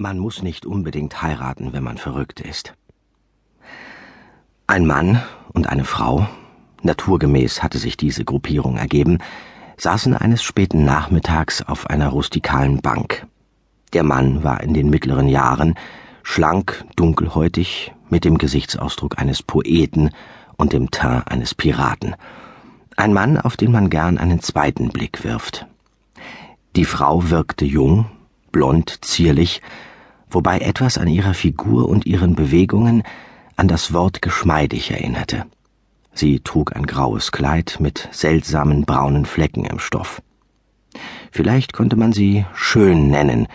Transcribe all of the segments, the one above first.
Man muss nicht unbedingt heiraten, wenn man verrückt ist. Ein Mann und eine Frau, naturgemäß hatte sich diese Gruppierung ergeben, saßen eines späten Nachmittags auf einer rustikalen Bank. Der Mann war in den mittleren Jahren, schlank, dunkelhäutig, mit dem Gesichtsausdruck eines Poeten und dem Teint eines Piraten. Ein Mann, auf den man gern einen zweiten Blick wirft. Die Frau wirkte jung, blond, zierlich, wobei etwas an ihrer Figur und ihren Bewegungen an das Wort geschmeidig erinnerte. Sie trug ein graues Kleid mit seltsamen braunen Flecken im Stoff. Vielleicht konnte man sie schön nennen,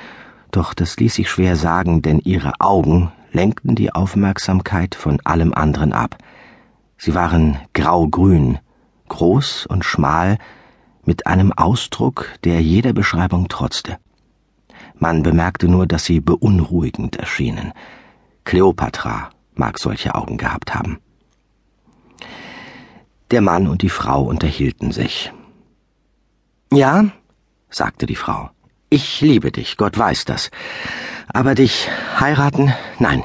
doch das ließ sich schwer sagen, denn ihre Augen lenkten die Aufmerksamkeit von allem anderen ab. Sie waren graugrün, groß und schmal, mit einem Ausdruck, der jeder Beschreibung trotzte. Man bemerkte nur, dass sie beunruhigend erschienen. Kleopatra mag solche Augen gehabt haben. Der Mann und die Frau unterhielten sich. Ja, sagte die Frau, ich liebe dich, Gott weiß das. Aber dich heiraten? Nein,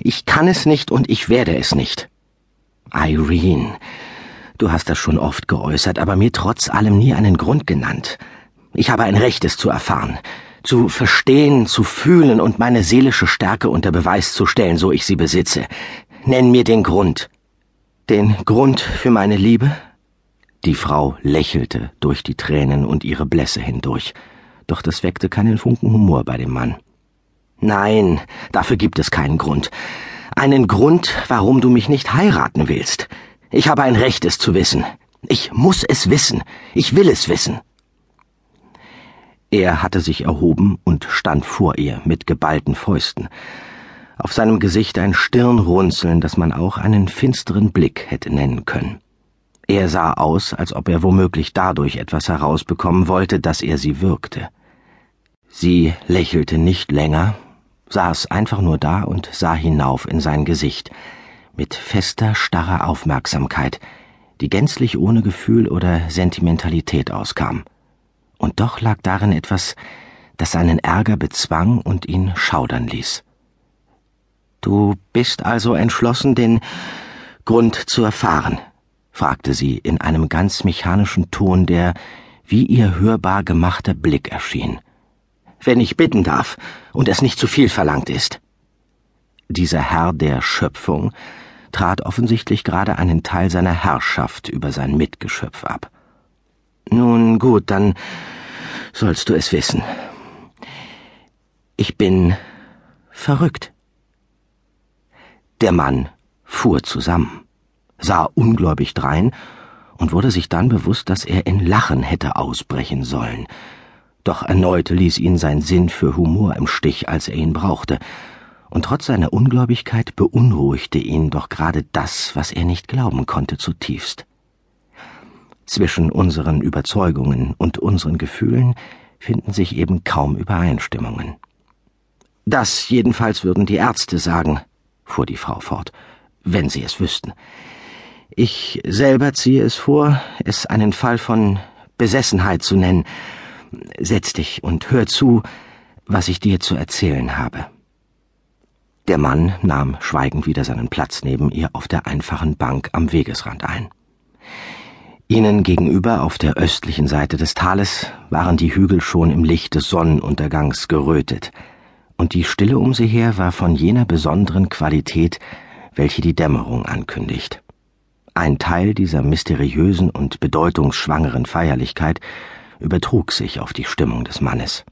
ich kann es nicht und ich werde es nicht. Irene, du hast das schon oft geäußert, aber mir trotz allem nie einen Grund genannt. Ich habe ein Recht, es zu erfahren zu verstehen, zu fühlen und meine seelische Stärke unter Beweis zu stellen, so ich sie besitze. Nenn mir den Grund. Den Grund für meine Liebe? Die Frau lächelte durch die Tränen und ihre Blässe hindurch, doch das weckte keinen Funken Humor bei dem Mann. Nein, dafür gibt es keinen Grund. Einen Grund, warum du mich nicht heiraten willst. Ich habe ein Recht, es zu wissen. Ich muss es wissen. Ich will es wissen. Er hatte sich erhoben und stand vor ihr mit geballten Fäusten. Auf seinem Gesicht ein Stirnrunzeln, das man auch einen finsteren Blick hätte nennen können. Er sah aus, als ob er womöglich dadurch etwas herausbekommen wollte, dass er sie würgte. Sie lächelte nicht länger, saß einfach nur da und sah hinauf in sein Gesicht, mit fester, starrer Aufmerksamkeit, die gänzlich ohne Gefühl oder Sentimentalität auskam und doch lag darin etwas, das seinen Ärger bezwang und ihn schaudern ließ. Du bist also entschlossen, den Grund zu erfahren? fragte sie in einem ganz mechanischen Ton, der wie ihr hörbar gemachter Blick erschien. Wenn ich bitten darf und es nicht zu viel verlangt ist. Dieser Herr der Schöpfung trat offensichtlich gerade einen Teil seiner Herrschaft über sein Mitgeschöpf ab. Nun gut, dann sollst du es wissen. Ich bin verrückt. Der Mann fuhr zusammen, sah ungläubig drein und wurde sich dann bewusst, dass er in Lachen hätte ausbrechen sollen. Doch erneut ließ ihn sein Sinn für Humor im Stich, als er ihn brauchte, und trotz seiner Ungläubigkeit beunruhigte ihn doch gerade das, was er nicht glauben konnte, zutiefst. Zwischen unseren Überzeugungen und unseren Gefühlen finden sich eben kaum Übereinstimmungen. Das jedenfalls würden die Ärzte sagen, fuhr die Frau fort, wenn sie es wüssten. Ich selber ziehe es vor, es einen Fall von Besessenheit zu nennen. Setz dich und hör zu, was ich dir zu erzählen habe. Der Mann nahm schweigend wieder seinen Platz neben ihr auf der einfachen Bank am Wegesrand ein. Ihnen gegenüber auf der östlichen Seite des Tales waren die Hügel schon im Licht des Sonnenuntergangs gerötet, und die Stille um sie her war von jener besonderen Qualität, welche die Dämmerung ankündigt. Ein Teil dieser mysteriösen und bedeutungsschwangeren Feierlichkeit übertrug sich auf die Stimmung des Mannes.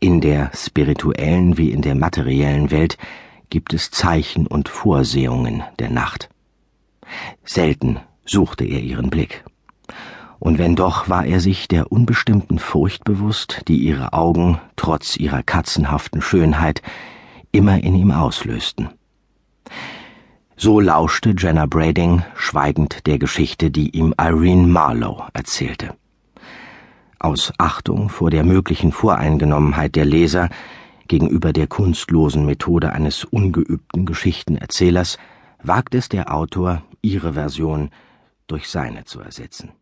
In der spirituellen wie in der materiellen Welt gibt es Zeichen und Vorsehungen der Nacht. Selten suchte er ihren Blick. Und wenn doch, war er sich der unbestimmten Furcht bewusst, die ihre Augen, trotz ihrer katzenhaften Schönheit, immer in ihm auslösten. So lauschte Jenna Brading schweigend der Geschichte, die ihm Irene Marlowe erzählte. Aus Achtung vor der möglichen Voreingenommenheit der Leser gegenüber der kunstlosen Methode eines ungeübten Geschichtenerzählers wagt es der Autor, ihre Version durch seine zu ersetzen.